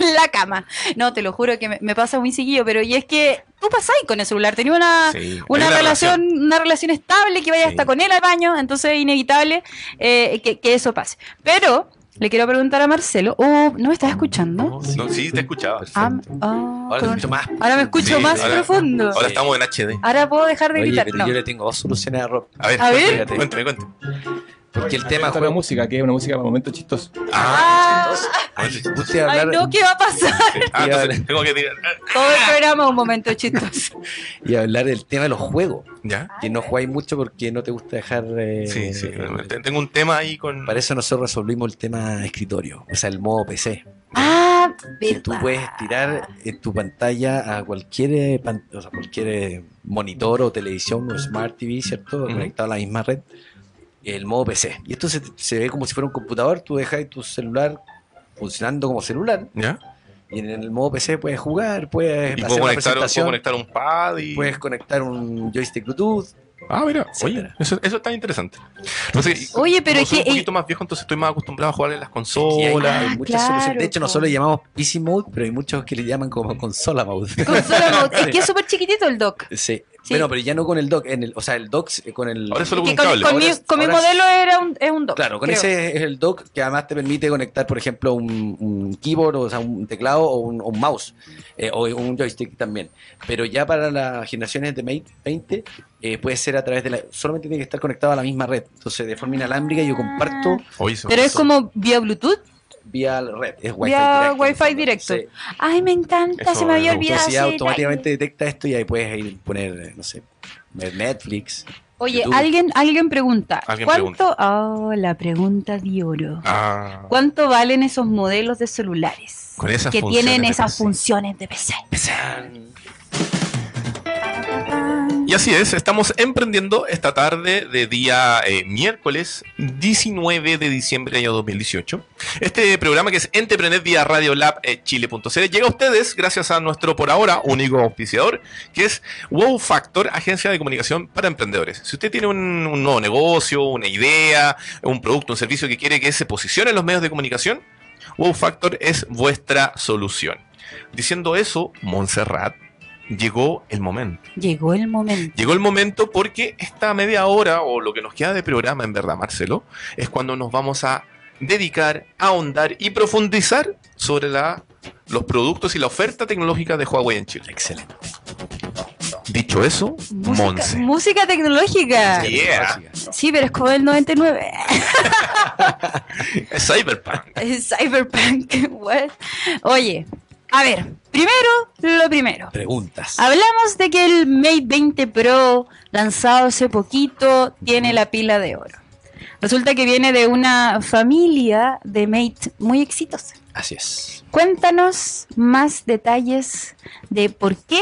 en la cama. No, te lo juro que me, me pasa muy seguido, pero y es que tú pasáis con el celular, tenía una, Sí, una una relación, relación. una relación estable, que vaya Sí. hasta con él al baño, entonces es inevitable eh, que, que eso pase. Pero le quiero preguntar a Marcelo, oh, ¿no me estás escuchando? No, sí, te escuchaba. Ah, ah, Ahora con- escucho más. ahora me escucho Sí, más ahora- profundo. Ahora estamos en HD. Ahora puedo dejar de Oye, gritar. pero No. yo le tengo dos soluciones a Rob. A ver, A ver. cuéntame, cuéntame, cuéntame. Porque el tema Esta es la música, que es una música para momentos chistosos. Ah, Ah, ay, hablar, no, ¿qué va a pasar? Ah, entonces tengo que tirar. [LAUGHS] Todo el programa un momento chistoso. [LAUGHS] y hablar del tema de los juegos. ¿Ya? Que no jugáis mucho porque no te gusta dejar. eh, Sí, sí. Tengo un tema ahí con. Para eso nosotros resolvimos el tema escritorio, o sea, el modo PC. Ah, Que tú puedes tirar en tu pantalla a cualquier, eh, pan- o sea, cualquier eh, monitor o televisión o smart TV, ¿cierto? Conectado a la misma red, el modo PC. Y esto se, se ve como si fuera un computador, tú dejas tu celular funcionando como celular ¿Ya? y en el modo PC puedes jugar, puedes Y hacer puedo una conectar, presentación, un pad y. puedes conectar un joystick Bluetooth. Ah, mira, oye, eso, eso está interesante. No sé, Oye, pero es soy que- un poquito más viejo, entonces estoy más acostumbrado a jugar en las hay, consolas. hay Ah, muchas claro, soluciones. De hecho, nosotros le llamamos PC Mode, pero hay muchos que le llaman como consola mode. Consola mode. Es que es [LAUGHS] súper chiquitito el dock. Sí. Sí. Bueno, pero ya no con el dock, en el, o sea, el dock eh, con el... Ahora es solo con un con, cable. con Ahora mi, es- con mi ahora es- modelo era un, es un dock. Claro, con creo. ese es el dock que además te permite conectar, por ejemplo, un, un keyboard, o sea, un teclado o un, mouse, eh, o un joystick también. Pero ya para las generaciones de Mate 20, eh, puede ser a través de la... Solamente tiene que estar conectado a la misma red. Entonces, de forma inalámbrica, yo comparto eso- Pero es como vía Bluetooth. Vía red. Es Wi-Fi Vía directo. Wi-Fi directo. Sí. Ay, me encanta, Eso se me había olvidado. Entonces ya automáticamente detecta esto y ahí puedes ir poner, no sé, Netflix. Oye, YouTube. alguien, alguien pregunta. Alguien ¿Cuánto? Oh, la pregunta de oro. Ah, ¿Cuánto valen esos modelos de celulares? Con esas que tienen de esas PC. funciones de PC. Y así es, estamos emprendiendo esta tarde de día eh, miércoles 19 de diciembre del año 2018. Este programa que es Entrepreneur vía Radio Lab eh, Chile.cl llega a ustedes gracias a nuestro por ahora único auspiciador que es Wow Factor, agencia de comunicación para emprendedores. Si usted tiene un, un nuevo negocio, una idea, un producto, un servicio que quiere que se posicione en los medios de comunicación, Wow Factor es vuestra solución. Diciendo eso, Montserrat, llegó el momento. Llegó el momento. Llegó el momento porque esta media hora o lo que nos queda de programa, en verdad, Marcelo, es cuando nos vamos a dedicar, a ahondar y profundizar sobre la, los productos y la oferta tecnológica de Huawei en Chile. Excelente. Dicho eso, Música, Monse. música tecnológica. Sí. Yeah. Sí, pero es como el 99. Es Cyberpunk. Es Cyberpunk. [LAUGHS] What? Oye, a ver, primero lo primero. Preguntas. Hablamos de que el Mate 20 Pro, lanzado hace poquito, tiene la pila de oro. Resulta que viene de una familia de Mate muy exitosa. Así es. Cuéntanos más detalles de por qué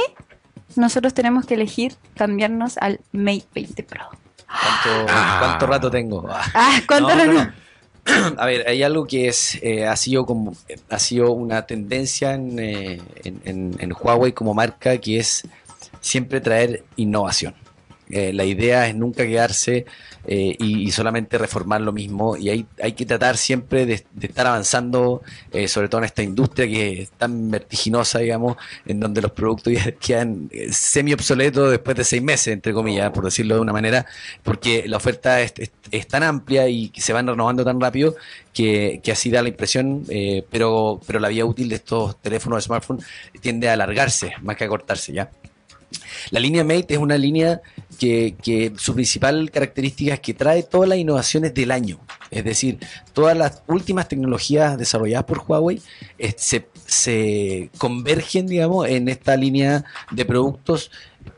nosotros tenemos que elegir cambiarnos al Mate 20 Pro. ¿Cuánto, Ah. cuánto rato tengo? Ah. ¿cuánto No, no. [CLEARS THROAT] A ver, hay algo que es eh, ha sido como ha sido una tendencia en, eh, en- en Huawei como marca que es siempre traer innovación. Eh, la idea es nunca quedarse eh, y, solamente reformar lo mismo y hay, hay que tratar siempre de, estar avanzando, eh, sobre todo en esta industria que es tan vertiginosa, digamos, en donde los productos ya [LAUGHS] quedan semi obsoletos después de seis meses, entre comillas, por decirlo de una manera, porque la oferta es, tan amplia y se van renovando tan rápido que, que así da la impresión, pero, pero la vida útil de estos teléfonos de smartphone tiende a alargarse más que a cortarse ya. La línea Mate es una línea que, que su principal característica es que trae todas las innovaciones del año. Es decir, todas las últimas tecnologías desarrolladas por Huawei eh, se, convergen, digamos, en esta línea de productos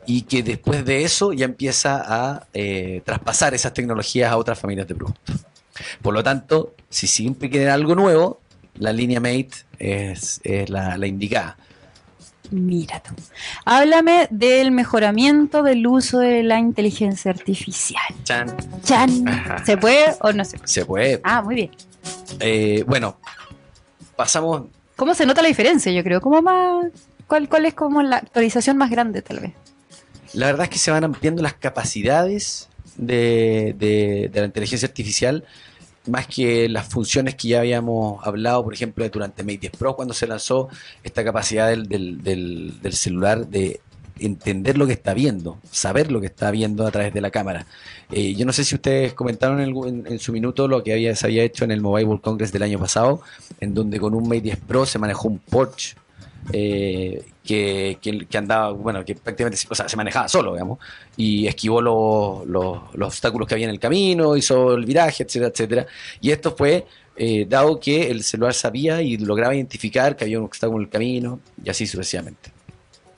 y que después de eso ya empieza a eh, traspasar esas tecnologías a otras familias de productos. Por lo tanto, si siempre quieren algo nuevo, la línea Mate es, es la, la indicada. Mira tú. Háblame del mejoramiento del uso de la inteligencia artificial. Chan. Chan. Ajá. ¿Se puede o no se puede? Se puede. Ah, muy bien. Eh, bueno, pasamos. ¿Cómo se nota la diferencia? Yo creo. ¿Cómo más? ¿Cuál, ¿Cuál es como la actualización más grande, tal vez? La verdad es que se van ampliando las capacidades de, de- de la inteligencia artificial, más que las funciones que ya habíamos hablado, por ejemplo, durante Mate 10 Pro, cuando se lanzó esta capacidad del, del- del- del celular de entender lo que está viendo, saber lo que está viendo a través de la cámara. Eh, yo no sé si ustedes comentaron en, en- su minuto lo que había, se había hecho en el Mobile World Congress del año pasado, en donde con un Mate 10 Pro se manejó un Porsche eh, que, que- que andaba, bueno, que prácticamente o sea, se manejaba solo, digamos, y esquivó los, los- los obstáculos que había en el camino, hizo el viraje, etcétera, etcétera. Y esto fue eh, dado que el celular sabía y lograba identificar que había un obstáculo en el camino, y así sucesivamente.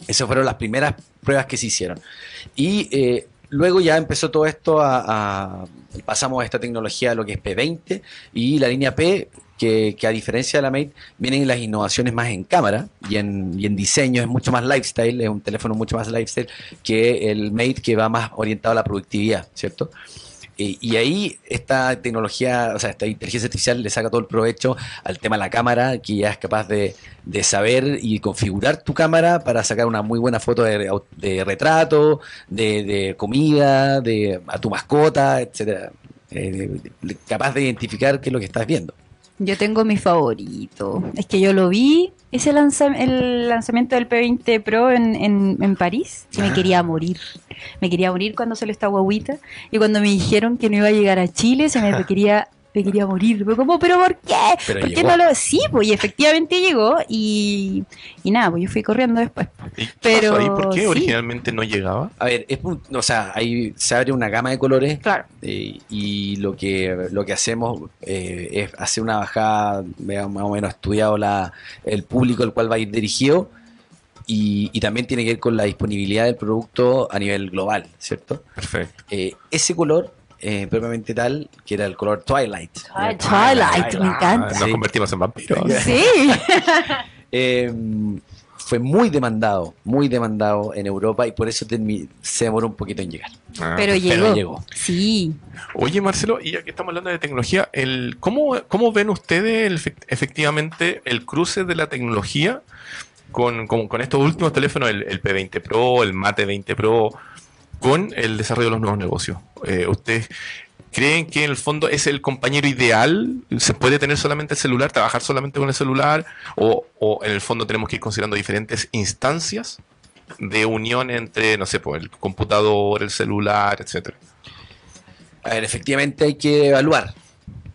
Esas fueron las primeras pruebas que se hicieron. Y eh, luego ya empezó todo esto a, a- pasamos a esta tecnología, lo que es P20 y la línea P, que, a diferencia de la Mate, vienen las innovaciones más en cámara y en, y en diseño, es mucho más lifestyle, es un teléfono mucho más lifestyle que el Mate que va más orientado a la productividad, ¿cierto? Y, ahí esta tecnología, o sea, esta inteligencia artificial le saca todo el provecho al tema de la cámara, que ya es capaz de, de saber y configurar tu cámara para sacar una muy buena foto de, retrato, de, de comida, de a tu mascota, etcétera. Eh, capaz de identificar qué es lo que estás viendo. Yo tengo mi favorito. Es que yo lo vi, ese lanza- el lanzamiento del P20 Pro en, en, en París. Y me Ah. quería morir. Me quería morir cuando salió esta guaguita. Y cuando me dijeron que no iba a llegar a Chile, se me [LAUGHS] quería, me quería morir. Fue como, ¿pero por qué? Pero ¿Por qué no lo.? Sí, pues, y efectivamente llegó. Y, y nada, pues yo fui corriendo después. ¿Y qué Pero pasó ahí? ¿Por qué sí. originalmente no llegaba? A ver, es, o sea, ahí se abre una gama de colores Claro. Eh, y lo que lo que hacemos eh, es hacer una bajada más o menos estudiado la, el público al cual va a ir dirigido y, y también tiene que ver con la disponibilidad del producto a nivel global, ¿cierto? Perfecto. Eh, ese color eh, propiamente tal, que era el color Twilight. Ay, Twilight, me Ah, encanta. nos Sí. convertimos en vampiros. Sí. [LAUGHS] Eh, fue muy demandado, muy demandado en Europa y por eso se demoró un poquito en llegar. Ah, Pero llegó. llegó. Sí. Oye, Marcelo, y ya que estamos hablando de tecnología, el, ¿cómo, ¿cómo ven ustedes el efectivamente el cruce de la tecnología con, con- con estos últimos teléfonos, el, el P20 Pro, el Mate 20 Pro, con el desarrollo de los nuevos negocios? Eh, ¿Ustedes creen que en el fondo es el compañero ideal? ¿Se puede tener solamente el celular, trabajar solamente con el celular? ¿O, o en el fondo tenemos que ir considerando diferentes instancias de unión entre, no sé, pues, el computador, el celular, etcétera? A ver, efectivamente hay que evaluar,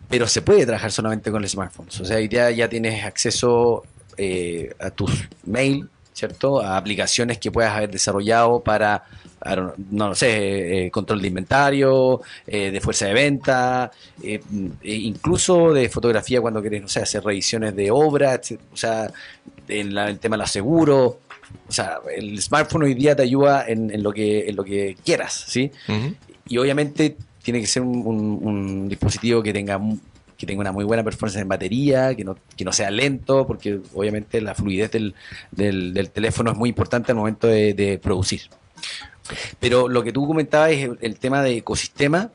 pero se puede trabajar solamente con los smartphones. O sea, día ya tienes acceso eh, a tus mail, ¿cierto? A aplicaciones que puedas haber desarrollado para, No lo sé, eh, control de inventario, eh, de fuerza de venta, eh, incluso de fotografía cuando quieres, no sé, hacer revisiones de obra, etc. o sea, en la- el tema de los seguros. O sea, el smartphone hoy día te ayuda en, en lo que en lo que quieras, ¿sí? Y obviamente tiene que ser un, un- un dispositivo que tenga que tenga una muy buena performance en batería, que no, que no sea lento, porque obviamente la fluidez del, del- del teléfono es muy importante al momento de, de producir. Pero lo que tú comentabas es el, el tema de ecosistema.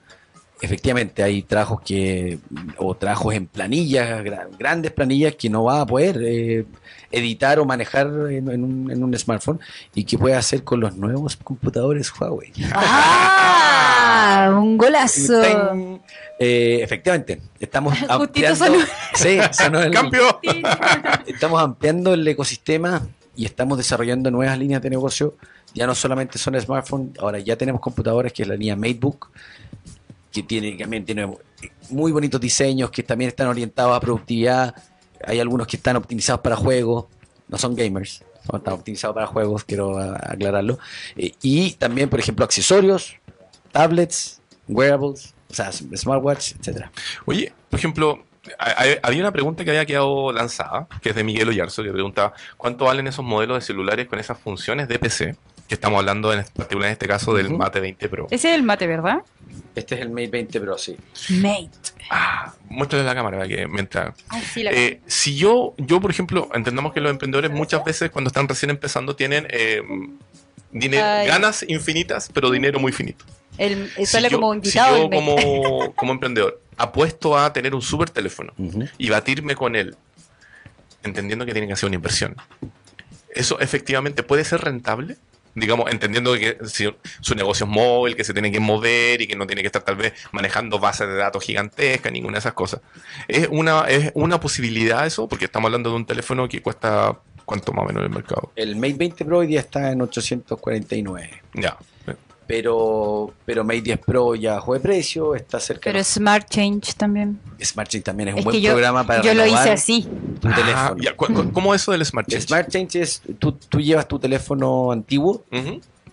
Efectivamente, hay trabajos que, o trabajos en planillas, gra- grandes planillas que no va a poder eh, editar o manejar en, en un, en un smartphone y que puede hacer con los nuevos computadores Huawei. [LAUGHS] ¡Ah! Un golazo. Ten. Eh, efectivamente, estamos [LAUGHS] ampliando. sonó. Sí, sonó el- ¡Cambio! [LAUGHS] estamos ampliando el ecosistema y estamos desarrollando nuevas líneas de negocio. Ya no solamente son smartphones, ahora ya tenemos computadores que es la línea MateBook, que tiene, también tiene muy bonitos diseños, que también están orientados a productividad. Hay algunos que están optimizados para juegos, no son gamers, están optimizados para juegos, quiero aclararlo. Eh, y también, por ejemplo, accesorios, tablets, wearables, o sea, smartwatch, etcétera. Oye, por ejemplo, había una pregunta que había quedado lanzada, que es de Miguel Oyarzo, que pregunta ¿cuánto valen esos modelos de celulares con esas funciones de PC? Que estamos hablando en particular en este caso del. Mate 20 Pro. Ese es el mate, ¿verdad? Este es el Mate 20 Pro, sí. Mate. Ah, muéstrale la cámara para que mientras. Ay, sí, la- Eh, si yo, yo, por ejemplo, entendamos que los emprendedores muchas veces cuando están recién empezando tienen eh, ganas infinitas, pero dinero muy finito. El, Si sale yo- como invitado. Si yo como, [LAUGHS] como emprendedor apuesto a tener un super teléfono y batirme con él, entendiendo que tiene que hacer una inversión, ¿eso efectivamente puede ser rentable? Digamos, entendiendo que si su negocio es móvil, que se tiene que mover y que no tiene que estar tal vez manejando bases de datos gigantescas, ninguna de esas cosas. ¿Es una, ¿Es una posibilidad eso? Porque estamos hablando de un teléfono que cuesta, ¿cuánto más o menos en el mercado? El Mate 20 Pro hoy día está en 849. Ya. Pero, pero Mate 10 Pro ya bajó de precio, está cerca Pero Smart Change también. SmartChange también es un Es buen yo, programa para yo lo hice así. tu Ah, teléfono. ya, ¿cu- cu- ¿Cómo es eso del Smart Change? Smart Change es, tú, tú llevas tu teléfono antiguo,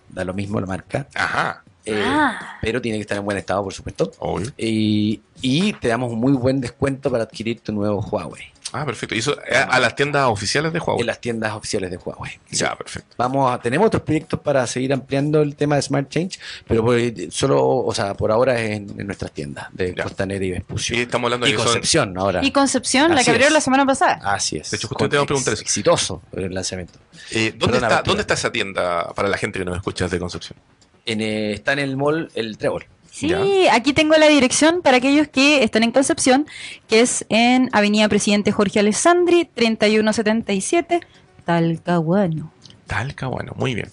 da lo mismo la marca, Ajá. eh, Ah. pero tiene que estar en buen estado, por supuesto. Obvio. Y, y te damos un muy buen descuento para adquirir tu nuevo Huawei Ah, perfecto. ¿Y eso a, a las tiendas oficiales de Huawei? en las tiendas oficiales de Huawei. Ya, perfecto. Vamos a, tenemos otros proyectos para seguir ampliando el tema de Smart Change, pero por, solo, o sea, por ahora es en, en nuestras tiendas de Ya. Costanera y Vespucio. Sí, estamos hablando Y de son Concepción ahora. Y Concepción, la Así que abrieron es. la semana pasada. Así es. De hecho, justo te iba a preguntar eso. Exitoso el lanzamiento. Eh, ¿dónde, Perdona, está. ¿Dónde está esa tienda para la gente que nos escucha desde Concepción? En, eh, está en el mall El Trébol. Sí, Ya. aquí tengo la dirección para aquellos que están en Concepción, que es en Avenida Presidente Jorge Alessandri, 3177, Talcahuano. Talcahuano, muy bien.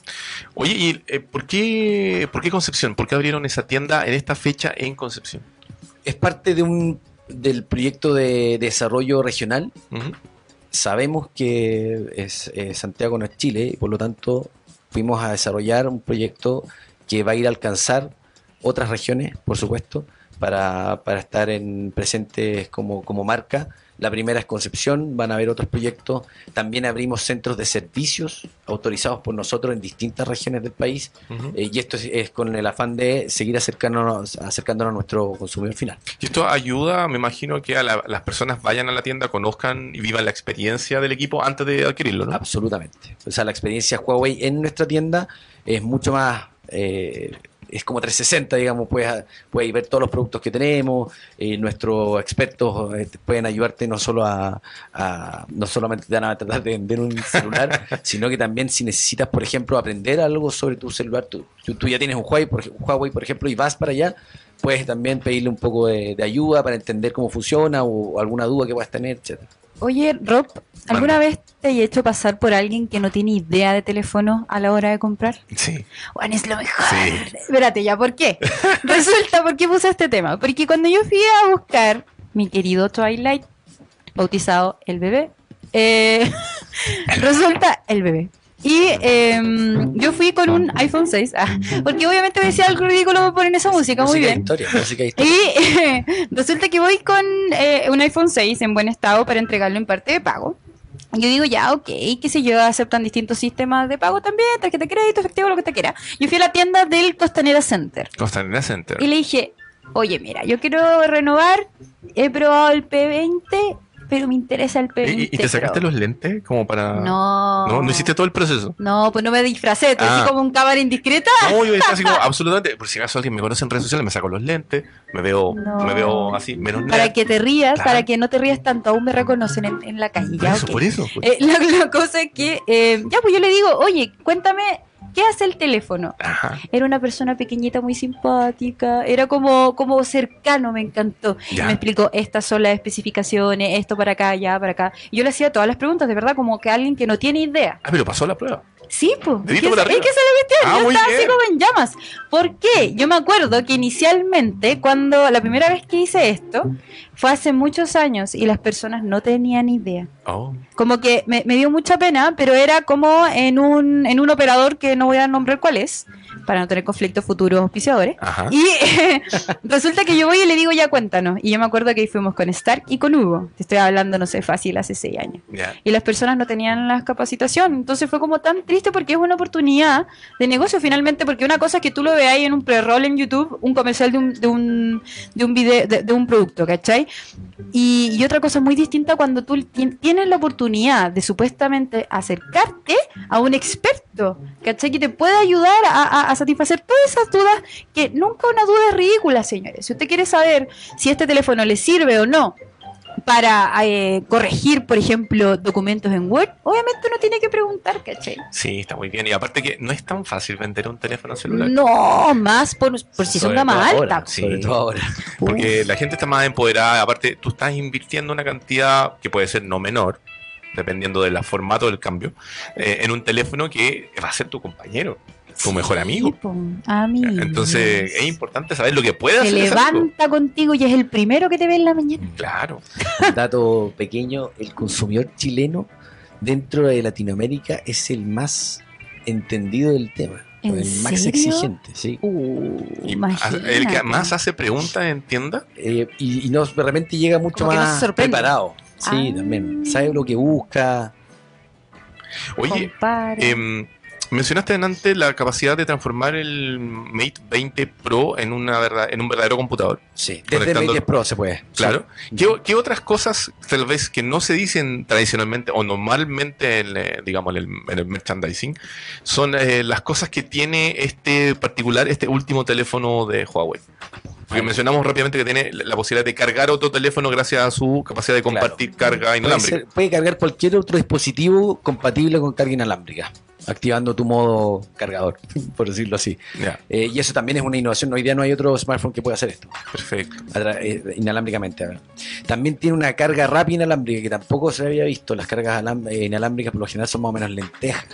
Oye, ¿y eh, ¿por, qué, ¿por qué Concepción? ¿Por qué abrieron esa tienda en esta fecha en Concepción? Es parte de un del proyecto de desarrollo regional. Sabemos que es, eh, Santiago no es Chile y por lo tanto fuimos a desarrollar un proyecto que va a ir a alcanzar otras regiones, por supuesto, para, para estar en presentes como, como marca. La primera es Concepción, van a haber otros proyectos. También abrimos centros de servicios autorizados por nosotros en distintas regiones del país. Eh, y esto es, es con el afán de seguir acercándonos, acercándonos a nuestro consumidor final. Y esto ayuda, me imagino, que a la- las personas vayan a la tienda, conozcan y vivan la experiencia del equipo antes de adquirirlo, ¿no? Absolutamente. O sea, la experiencia Huawei en nuestra tienda es mucho más. eh, es como 360, digamos, puedes, puedes ver todos los productos que tenemos, eh, nuestros expertos eh, te pueden ayudarte no solo a, a- no solamente te van a tratar de vender un celular, [LAUGHS] sino que también si necesitas, por ejemplo, aprender algo sobre tu celular, tú, tú- tú ya tienes un Huawei, por, un Huawei, por ejemplo, y vas para allá, puedes también pedirle un poco de, de ayuda para entender cómo funciona o, alguna duda que puedas tener, etcétera. Oye, Rob, ¿alguna vez te he hecho pasar por alguien que no tiene idea de teléfono a la hora de comprar? Sí. Bueno, es lo mejor. Sí. Espérate, ya, ¿por qué? [LAUGHS] Resulta, ¿por qué puse este tema? Porque cuando yo fui a buscar mi querido Twilight, bautizado el bebé, eh, [LAUGHS] resulta el bebé. Y em, yo fui con un iPhone 6, ah, porque obviamente me decía algo ridículo poner esa música, muy Música bien. historia, música de historia. Y [LAUGHS] resulta que voy con eh, un iPhone 6 en buen estado para entregarlo en parte de pago. Yo digo, ya, ok, qué sé yo, aceptan distintos sistemas de pago también, tarjeta de crédito, efectivo, lo que te quiera. Yo fui a la tienda del Costanera Center Costanera Center. y le dije, oye, mira, yo quiero renovar, he probado el P20, pero me interesa el P20. ¿Y, y te sacaste Pro". los lentes como para...? No. No, no hiciste todo el proceso. No, pues no me disfracé, te Ah. así como un cámara indiscreta. No, yo estaba así como [LAUGHS] absolutamente. Por si acaso alguien me conoce en redes sociales, me saco los lentes, me veo, No. me veo así, menos Para que te rías, Claro. para que no te rías tanto, aún me reconocen en, en la calle. Por ya, eso, por eso. por- Eh, la, la cosa es que, eh, ya, pues yo le digo, oye, cuéntame, ¿qué hace el teléfono? Ajá. Era una persona pequeñita, muy simpática, era como, como cercano, me encantó. Ya. me explicó, estas son las especificaciones, esto para acá, allá, para acá. Y yo le hacía todas las preguntas, de verdad, como que alguien que no tiene idea. Ah, pero pasó la prueba. Sí, pues. Es es que es la cuestión. Ah, yo estaba así bien. como en llamas. ¿Por qué? Yo me acuerdo que inicialmente, cuando la primera vez que hice esto, fue hace muchos años y las personas no tenían idea. Oh. Como que me, me dio mucha pena, pero era como en un, en un operador que no voy a nombrar cuál es, para no tener conflictos futuros auspiciadores. Ajá. Y [LAUGHS] resulta que yo voy y le digo, ya cuéntanos. Y yo me acuerdo que ahí fuimos con Stark y con Hugo. Te estoy hablando, no sé, fácil, hace seis años Ya. y las personas no tenían la capacitación. Entonces fue como tan triste porque es una oportunidad de negocio finalmente, porque una cosa es que tú lo veáis en un pre-roll en YouTube, un comercial de un, de un, de un video, de, de un producto, ¿cachai? Y, y otra cosa muy distinta cuando tú ti- tienes la oportunidad de supuestamente acercarte a un experto, ¿cachai? Que te puede ayudar a, a- a a satisfacer todas esas dudas, que nunca una duda es ridícula, señores. Si usted quiere saber si este teléfono le sirve o no para eh, corregir, por ejemplo, documentos en Word, obviamente uno tiene que preguntar, ¿cachai? Sí, está muy bien. Y aparte que no es tan fácil vender un teléfono celular. No, más por, por si son gama alta. ahora, Sobre todo ahora. Porque la gente está más empoderada. Aparte, tú estás invirtiendo una cantidad que puede ser no menor, dependiendo del formato del cambio, eh, en un teléfono que va a ser tu compañero, tu mejor amigo. Sí, po, amigo. Entonces, es importante saber lo que puede Se hacer. amigo. levanta contigo y es el primero que te ve en la mañana. Claro. Un dato pequeño, el consumidor chileno dentro de Latinoamérica es el más entendido del tema. ¿En el más serio? exigente, sí. Uh, Y el que más hace preguntas en tienda. Eh, y, y no, de repente llega mucho Como se más preparado. Sí, Ah. también. Sabe lo que busca. Oye, Compara. Mencionaste antes la capacidad de transformar el Mate 20 Pro en, una verdad, en un verdadero computador. Sí, desde el Conectando- 20 Pro se puede. Claro. Sí. ¿Qué, qué otras cosas tal vez que no se dicen tradicionalmente o normalmente en, eh, digamos, en el, en el merchandising son eh, las cosas que tiene este particular, este último teléfono de Huawei? Porque mencionamos rápidamente que tiene la posibilidad de cargar otro teléfono gracias a su capacidad de Claro. compartir carga Puede, inalámbrica. ser- puede cargar cualquier otro dispositivo compatible con carga inalámbrica, activando tu modo cargador, [LAUGHS] por decirlo así. Eh, y eso también es una innovación. Hoy día no hay otro smartphone que pueda hacer esto. perfecto. eh, inalámbricamente. a ver. También tiene una carga rápida inalámbrica que tampoco se había visto. Las cargas eh, inalámbricas por lo general son más o menos lentejas.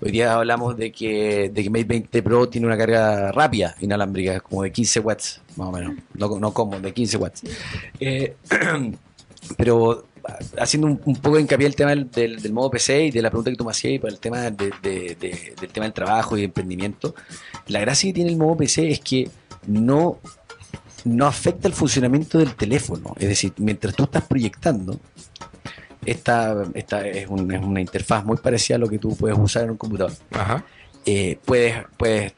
Hoy día hablamos de que, de que Mate 20 Pro tiene una carga rápida inalámbrica, como de 15 watts, más o menos. No, no como, de 15 watts. Eh, [CLEARS THROAT] pero haciendo un, un poco de hincapié el tema del, del- del modo PC y de la pregunta que tú me hacías y para el tema de- de- de- del tema del trabajo y de emprendimiento, la gracia que tiene el modo PC es que no, no afecta el funcionamiento del teléfono. Es decir, mientras tú estás proyectando, esta, esta es, un- es una interfaz muy parecida a lo que tú puedes usar en un computador. Ajá. Eh, puedes, puedes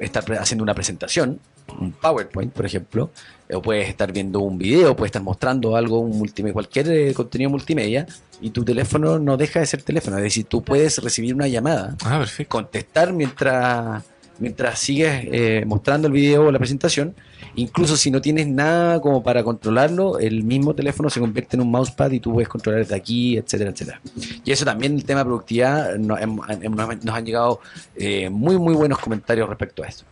estar haciendo una presentación, un PowerPoint, por ejemplo, o puedes estar viendo un video, puedes estar mostrando algo, un multimedia, cualquier eh, contenido multimedia, y tu teléfono no deja de ser teléfono. Es decir, tú puedes recibir una llamada, Ah, contestar mientras, mientras sigues eh, mostrando el video o la presentación. Incluso si no tienes nada como para controlarlo, el mismo teléfono se convierte en un mousepad y tú puedes controlar desde aquí, etcétera, etcétera. Y eso también, el tema de productividad, no- hem- hem- nos han llegado eh, muy, muy buenos comentarios respecto a esto.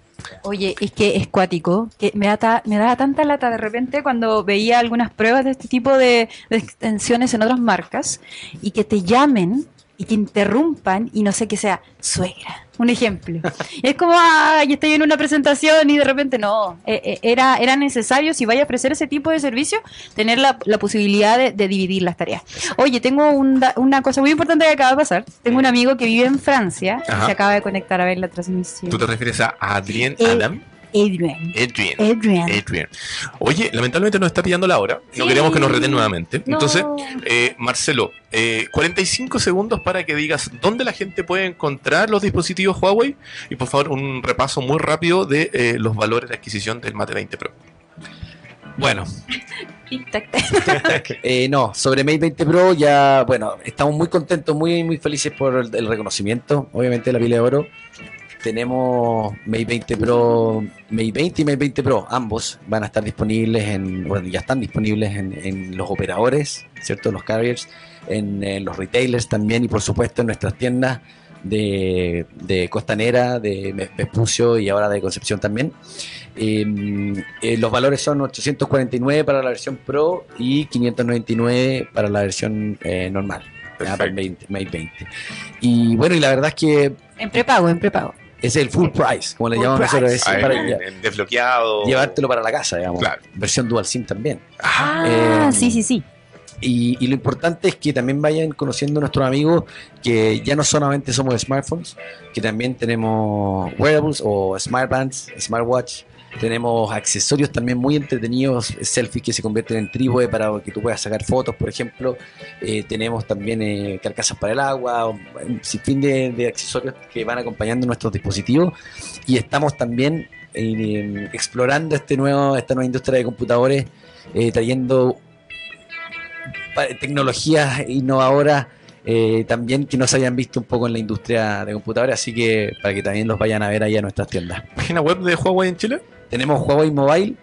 Oye, es que es cuático, que me da, ta- me da tanta lata de repente cuando veía algunas pruebas de este tipo de extensiones en otras marcas y que te llamen y que interrumpan y no sé qué sea, suegra, un ejemplo. [LAUGHS] Es como, ay, estoy en una presentación y de repente no, Eh, eh, era, era necesario, si vaya a ofrecer ese tipo de servicio, tener la, la posibilidad de, de dividir las tareas. Oye, tengo un una cosa muy importante que acaba de pasar. Tengo un amigo que vive en Francia se acaba de conectar a ver la transmisión. ¿Tú te refieres a Adrien Eh, Adam? Adrian. Adrian. Adrian. Adrian. Oye, lamentablemente nos está pillando la hora. No Sí. queremos que nos reten nuevamente. No. Entonces, eh, Marcelo, eh, 45 segundos para que digas dónde la gente puede encontrar los dispositivos Huawei y por favor un repaso muy rápido de eh, los valores de adquisición del Mate 20 Pro. Bueno. [LAUGHS] [LAUGHS] Eh, no, sobre Mate 20 Pro ya, bueno, estamos muy contentos, muy, muy felices por el, el reconocimiento, obviamente de la pila de oro. Tenemos Mate 20 Pro, Mate 20 y Mate 20 Pro, ambos van a estar disponibles en, bueno, ya están disponibles en, en los operadores, ¿cierto? Los carriers, en, los retailers también y por supuesto en nuestras tiendas de, de Costanera, de Vespucio y ahora de Concepción también. Eh, eh, los valores son 849 para la versión Pro y 599 para la versión eh, normal. para el 20, Mate 20. Y bueno, y la verdad es que En prepago, en prepago. Es el full price, como le Full llamamos nosotros, es Ah, para en- lle- en desbloqueado. llevártelo para la casa, digamos. Claro. Versión dual SIM también. Ah, Eh, sí, sí, sí. Y, y lo importante es que también vayan conociendo a nuestros amigos que ya no solamente somos smartphones, que también tenemos wearables o smartbands, smartwatch. Tenemos accesorios también muy entretenidos, selfies que se convierten en trípode para que tú puedas sacar fotos, por ejemplo. Eh, tenemos también eh, carcasas para el agua, un sinfín de, accesorios que van acompañando nuestros dispositivos. Y estamos también eh, explorando este nuevo, esta nueva industria de computadores, trayendo tecnologías innovadoras eh, también que nos hayan visto un poco en la industria de computadores, así que para que también los vayan a ver ahí a nuestras tiendas. ¿Página web de Huawei en Chile? Tenemos Huawei Mobile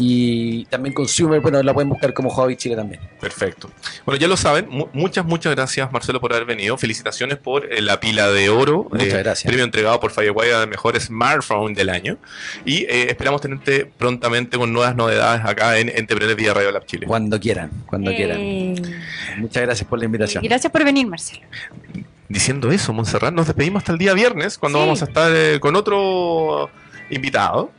y también Consumer, bueno, la pueden buscar como Huawei Chile también. Perfecto. Bueno, ya lo saben. mu- muchas, muchas gracias, Marcelo, por haber venido. Felicitaciones por eh, la pila de oro. Muchas eh, gracias. Premio entregado por Firewire al mejor smartphone del año. Y eh, esperamos tenerte prontamente con nuevas novedades acá en Entrepreneur Vía Radio Lab Chile. Cuando quieran, cuando quieran. Muchas gracias por la invitación. Gracias por venir, Marcelo. Diciendo eso, Montserrat, nos despedimos hasta el día viernes, cuando Sí. vamos a estar eh, con otro invitado.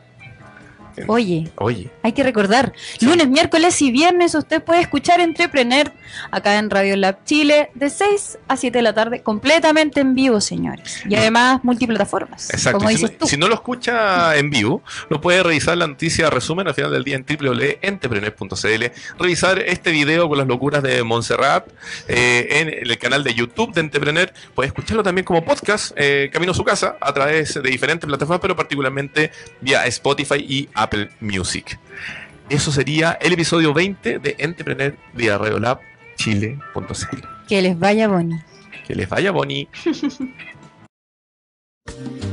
Oye, Oye, hay que recordar, lunes, miércoles y viernes usted puede escuchar Entrepreneur acá en Radio Lab Chile de 6 a 7 de la tarde, completamente en vivo, señores. Y además multiplataformas, exacto. como si, dices tú. si no lo escucha en vivo, lo puede revisar la noticia resumen al final del día en www.entrepreneur.cl. Revisar este video con las locuras de Montserrat eh, en el canal de YouTube de Entrepreneur. Puede escucharlo también como podcast, eh, camino a su casa, a través de diferentes plataformas, pero particularmente vía Spotify y Apple Apple Music. Eso sería el episodio 20 de Entrepreneur vía Radiolab Chile.cl. Que les vaya Bonnie. Que les vaya Bonnie. [LAUGHS]